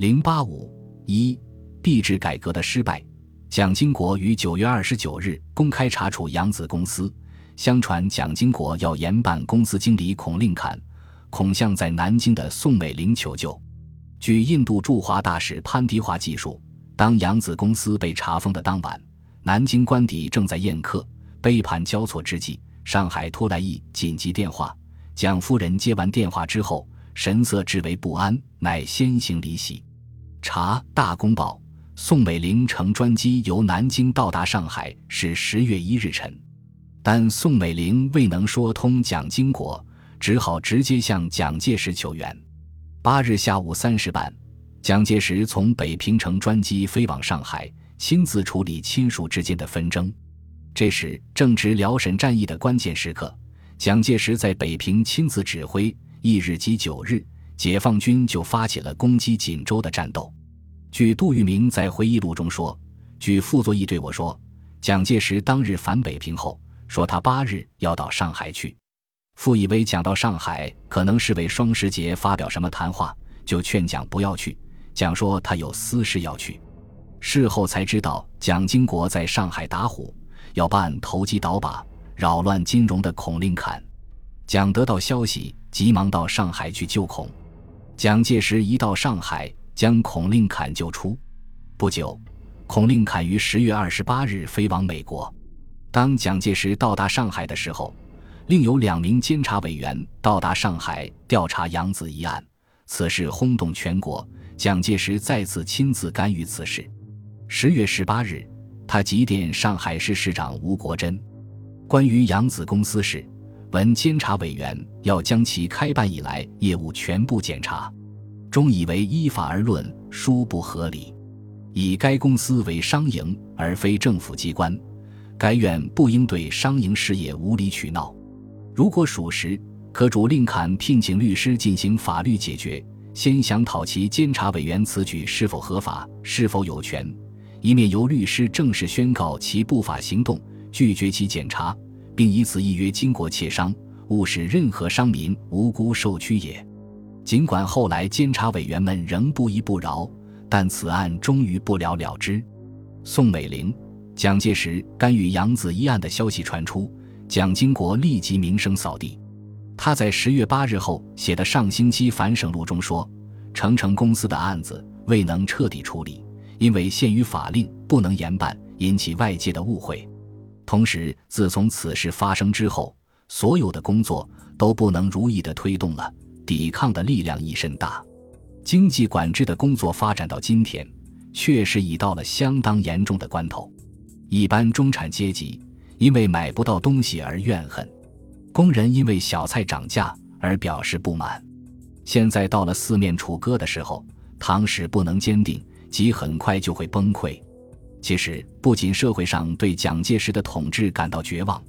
零八五一币制改革的失败。蒋经国于九月二十九日公开查处扬子公司。相传蒋经国要严办公司经理孔令侃、孔向在南京的宋美龄求救。据印度驻华大使潘迪华记述，当扬子公司被查封的当晚，南京官邸正在宴客，杯盘交错之际，上海突来一紧急电话。蒋夫人接完电话之后，神色至为不安，乃先行离席。查大公报，宋美龄乘专机由南京到达上海是十月一日晨。但宋美龄未能说通蒋经国，只好直接向蒋介石求援。八日下午三时半，蒋介石从北平乘专机飞往上海，亲自处理亲属之间的纷争。这时正值辽沈战役的关键时刻，蒋介石在北平亲自指挥。翌日即九日，解放军就发起了攻击锦州的战斗。据杜聿明在回忆录中说：“据傅作义对我说，蒋介石当日返北平后。”说他八日要到上海去，傅以为讲到上海可能是为双十节发表什么谈话，就劝蒋不要去。蒋说他有私事要去。事后才知道蒋经国在上海打虎，要办投机倒把、扰乱金融的孔令侃。蒋得到消息，急忙到上海去救孔。蒋介石一到上海，将孔令侃救出。不久，孔令侃于十月二十八日飞往美国。当蒋介石到达上海的时候，另有两名监察委员到达上海调查杨子一案。此事轰动全国，蒋介石再次亲自干预此事。十月十八日，他急电上海市市长吴国桢，关于扬子公司事，闻监察委员要将其开办以来业务全部检查，终以为依法而论，殊不合理，以该公司为商营而非政府机关。该院不应对商营事业无理取闹，如果属实，可主令侃聘请律师进行法律解决。先想讨其监察委员此举是否合法，是否有权，以免由律师正式宣告其不法行动，拒绝其检查，并以此一约经过窃商，误使任何商民无辜受屈也。尽管后来监察委员们仍不依不饶，但此案终于不了了之。宋美龄。蒋介石干预杨子一案的消息传出，蒋经国立即名声扫地。他在十月八日后写的上星期反省录中说：“成成公司的案子未能彻底处理，因为限于法令不能严办，引起外界的误会。同时，自从此事发生之后，所有的工作都不能如意的推动了，抵抗的力量亦甚大。经济管制的工作发展到今天，确实已到了相当严重的关头。”一般中产阶级因为买不到东西而怨恨，工人因为小菜涨价而表示不满。现在到了四面楚歌的时候，唐使不能坚定，即很快就会崩溃。其实，不仅社会上对蒋介石的统治感到绝望，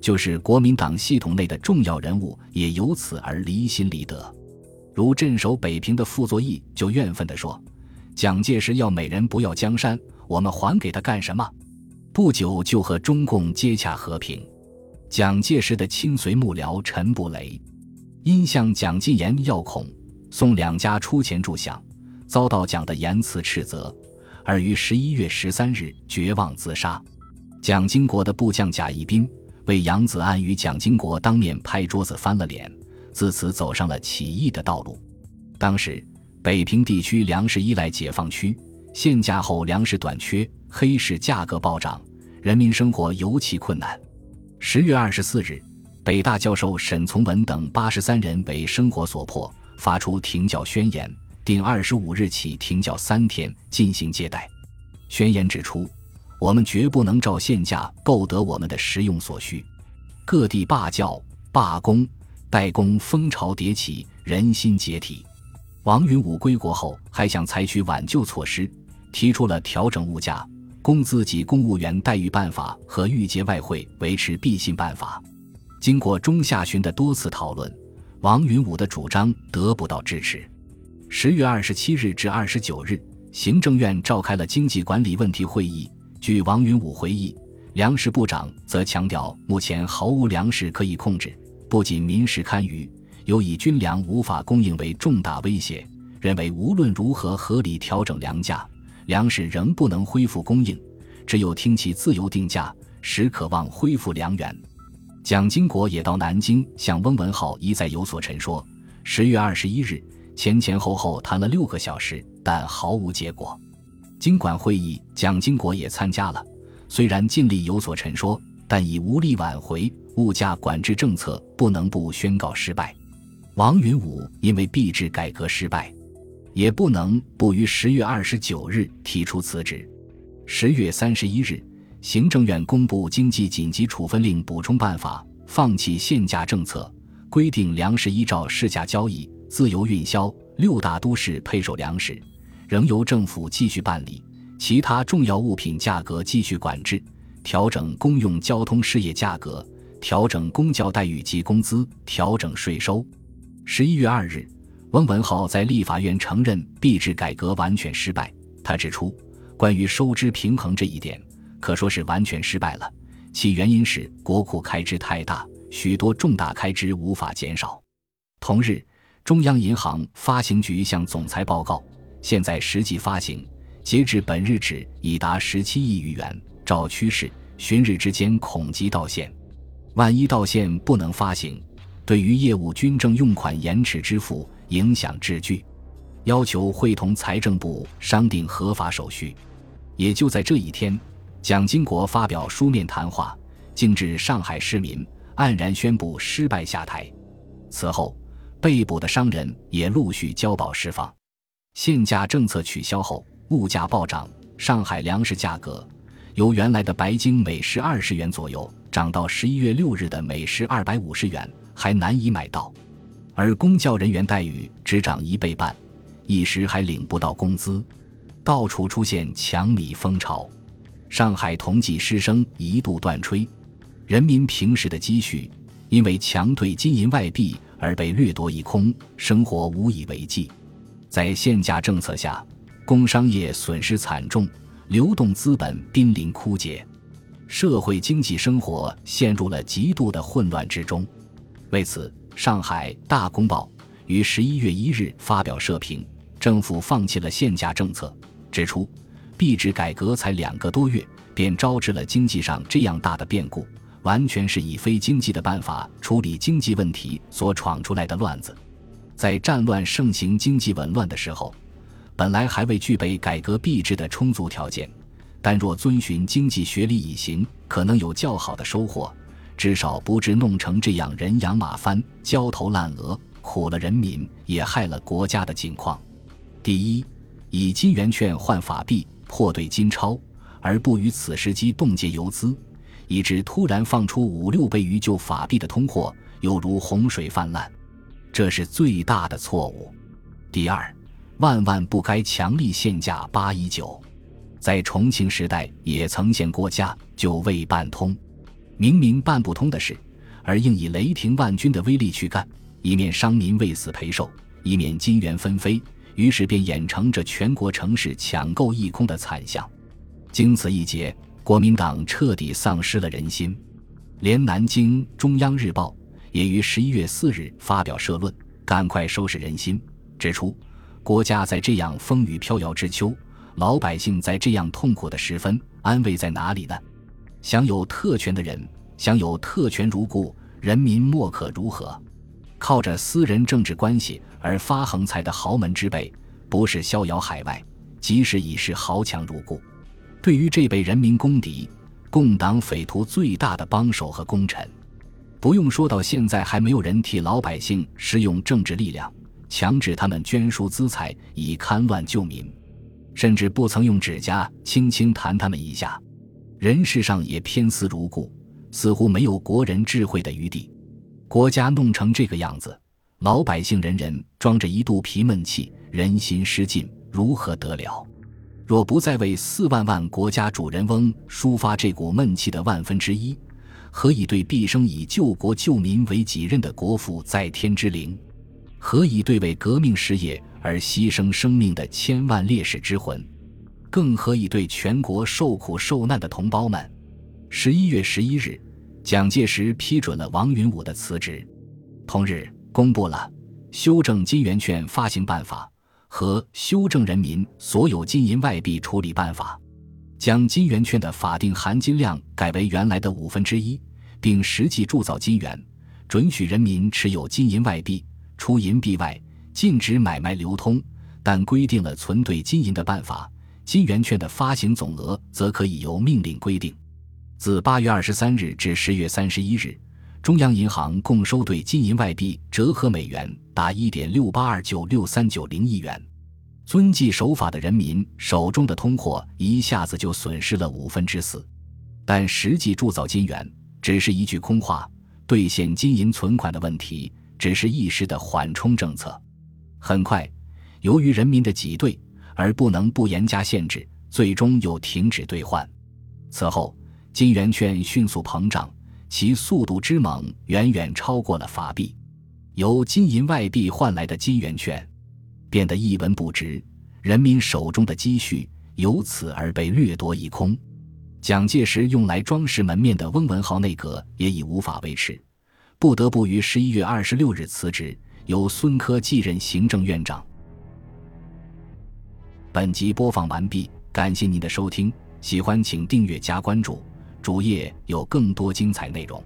就是国民党系统内的重要人物也由此而离心离德。如镇守北平的傅作义就怨愤地说：“蒋介石要美人不要江山，我们还给他干什么？”不久就和中共接洽和平。蒋介石的亲随幕僚陈布雷，因向蒋进言要孔、宋两家出钱助饷，遭到蒋的严词斥责，而于十一月十三日绝望自杀。蒋经国的部将贾亦斌为杨子安与蒋经国当面拍桌子翻了脸，自此走上了起义的道路。当时北平地区粮食依赖解放区，限价后粮食短缺。黑市价格暴涨，人民生活尤其困难。十月二十四日，北大教授沈从文等八十三人为生活所迫，发出停教宣言，定二十五日起停教三天进行接待。宣言指出，我们绝不能照现价购得我们的食用所需。各地罢教、罢工、代工风潮迭起，人心解体。王云武归国后，还想采取挽救措施，提出了调整物价。工资及公务员待遇办法和预结外汇维持必信办法，经过中下旬的多次讨论，王云武的主张得不到支持。十月二十七日至二十九日，行政院召开了经济管理问题会议。据王云武回忆，粮食部长则强调，目前毫无粮食可以控制，不仅民食堪虞，有以军粮无法供应为重大威胁。认为无论如何合理调整粮价，粮食仍不能恢复供应，只有听其自由定价，时可望恢复粮源。蒋经国也到南京向翁文浩一再有所陈说。十月二十一日，前前后后谈了六个小时，但毫无结果。经管会议，蒋经国也参加了，虽然尽力有所陈说，但已无力挽回。物价管制政策不能不宣告失败。王云武因为币制改革失败，也不能不于十月二十九日提出辞职。十月三十一日。行政院公布经济紧急处分令补充办法，放弃限价政策，规定粮食依照市价交易、自由运销。六大都市配售粮食，仍由政府继续办理；其他重要物品价格继续管制。调整公用交通事业价格，调整公教待遇及工资，调整税收。十一月二日，翁文浩在立法院承认币制改革完全失败。他指出，关于收支平衡这一点。可说是完全失败了，其原因是国库开支太大，许多重大开支无法减少。同日，中央银行发行局向总裁报告，现在实际发行，截至本日止已达十七亿余元，照趋势，旬日之间恐即到现。万一到现不能发行，对于业务军政用款延迟支付影响至巨，要求会同财政部商定合法手续。也就在这一天。蒋经国发表书面谈话，径致上海市民黯然宣布失败下台。此后，被捕的商人也陆续交保释放。限价政策取消后，物价暴涨，上海粮食价格由原来的白金每石二十元左右，涨到十一月六日的每石二百五十元，还难以买到。而公教人员待遇只涨一倍半，一时还领不到工资，到处出现抢米风潮。上海同济师生一度断炊，人民平时的积蓄因为强兑金银外币而被掠夺一空，生活无以为继。在限价政策下，工商业损失惨重，流动资本濒临枯竭，社会经济生活陷入了极度的混乱之中。为此，上海《大公报》于十一月一日发表社评，政府放弃了限价政策，指出。币制改革才两个多月，便招致了经济上这样大的变故，完全是以非经济的办法处理经济问题所闯出来的乱子。在战乱盛行、经济紊乱的时候，本来还未具备改革币制的充足条件，但若遵循经济学理以行，可能有较好的收获，至少不致弄成这样人仰马翻、焦头烂额、苦了人民也害了国家的境况。第一，以金圆券换法币。破兑金钞，而不于此时机冻结游资，以致突然放出五六倍于旧法币的通货，犹如洪水泛滥，这是最大的错误。第二，万万不该强力限价八一九，在重庆时代也曾限过价，就未办通。明明办不通的事，而应以雷霆万钧的威力去干，以免商民为死赔寿，以免金元纷飞。于是便演成这全国城市抢购一空的惨象。经此一劫，国民党彻底丧失了人心。连南京中央日报也于十一月四日发表社论，赶快收拾人心，指出：国家在这样风雨飘摇之秋，老百姓在这样痛苦的时分，安慰在哪里呢？享有特权的人，享有特权如故，人民莫可如何？靠着私人政治关系而发横财的豪门之辈，不是逍遥海外，即使已是豪强如故。对于这辈人民公敌、共党匪徒最大的帮手和功臣，不用说到现在还没有人替老百姓施用政治力量，强制他们捐书资财以戡乱救民，甚至不曾用指甲轻轻弹他们一下，人事上也偏私如故，似乎没有国人智慧的余地。国家弄成这个样子，老百姓人人装着一肚皮闷气，人心失尽，如何得了？若不再为四万万国家主人翁抒发这股闷气的万分之一，何以对毕生以救国救民为己任的国父在天之灵？何以对为革命事业而牺牲生命的千万烈士之魂？更何以对全国受苦受难的同胞们？十一月十一日。蒋介石批准了王云武的辞职，同日公布了修正金圆券发行办法和修正人民所有金银外币处理办法，将金圆券的法定含金量改为原来的五分之一，并实际铸造金元，准许人民持有金银外币，除银币外，禁止买卖流通，但规定了存兑金银的办法。金圆券的发行总额则可以由命令规定。自八月二十三日至十月三十一日，中央银行共收兑金银外币折合美元达一点六八二九六三九零亿元。遵纪守法的人民手中的通货一下子就损失了五分之四。但实际铸造金元只是一句空话，兑现金银存款的问题只是一时的缓冲政策。很快，由于人民的挤兑。而不能不严加限制，最终又停止兑换。此后，金圆券迅速膨胀，其速度之猛远远超过了法币。由金银外币换来的金圆券变得一文不值，人民手中的积蓄由此而被掠夺一空。蒋介石用来装饰门面的翁文灏内阁也已无法维持，不得不于十一月二十六日辞职，由孙科继任行政院长。本集播放完毕，感谢您的收听，喜欢请订阅加关注，主页有更多精彩内容。